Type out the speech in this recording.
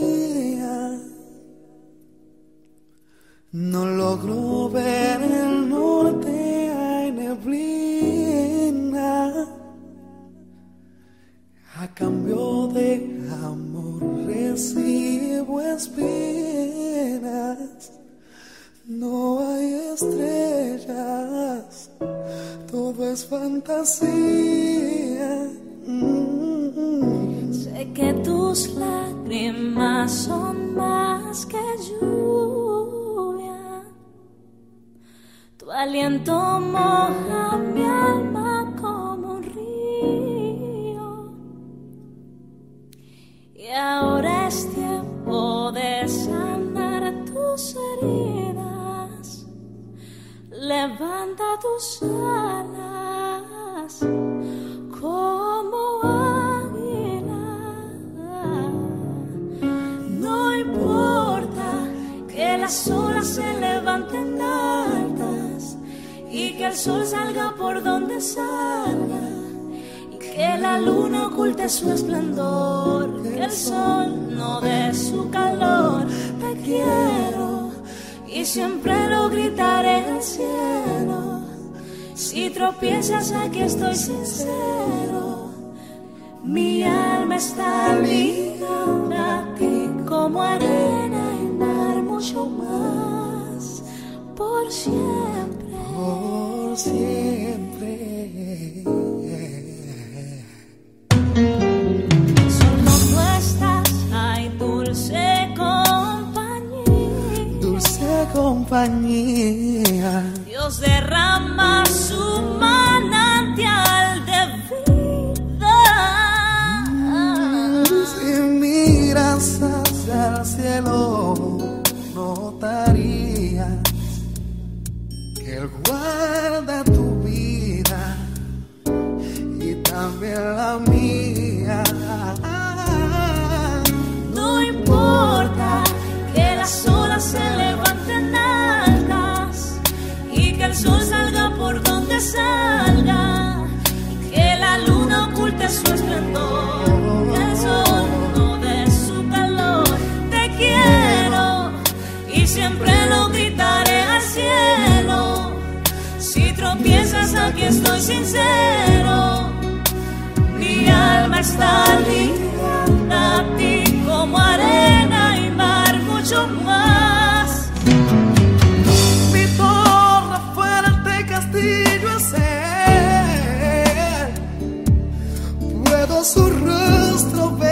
Día. No logro ver el norte, hay neblina. A cambio de amor recibo espinas. No hay estrellas, todo es fantasía. Sé que tus lágrimas son más que lluvia. Tu aliento moja mi alma como un río. Y ahora es tiempo de sanar tus heridas. Levanta tus alas las olas se levanten altas y que el sol salga por donde salga y que la luna oculte su esplendor, que el sol no dé su calor. Te quiero y siempre lo gritaré al cielo. Si tropiezas aquí estoy sincero, mi alma está ligada a ti como arena mucho más por siempre. Por siempre. Solo tú estás, ay dulce compañía. Dulce compañía. Dios derrama su manantial de vida. Si miras hacia el cielo, también la mía. No importa que las olas se levanten altas y que el sol salga por donde salga, que la luna oculte su esplendor, el sol no dé su calor. Te quiero y siempre lo gritaré al cielo. Si tropiezas aquí estoy sincero. Ligada a ti como arena y mar, mucho más. Mi torre fuerte castillo es Él. Puedo su rostro ver,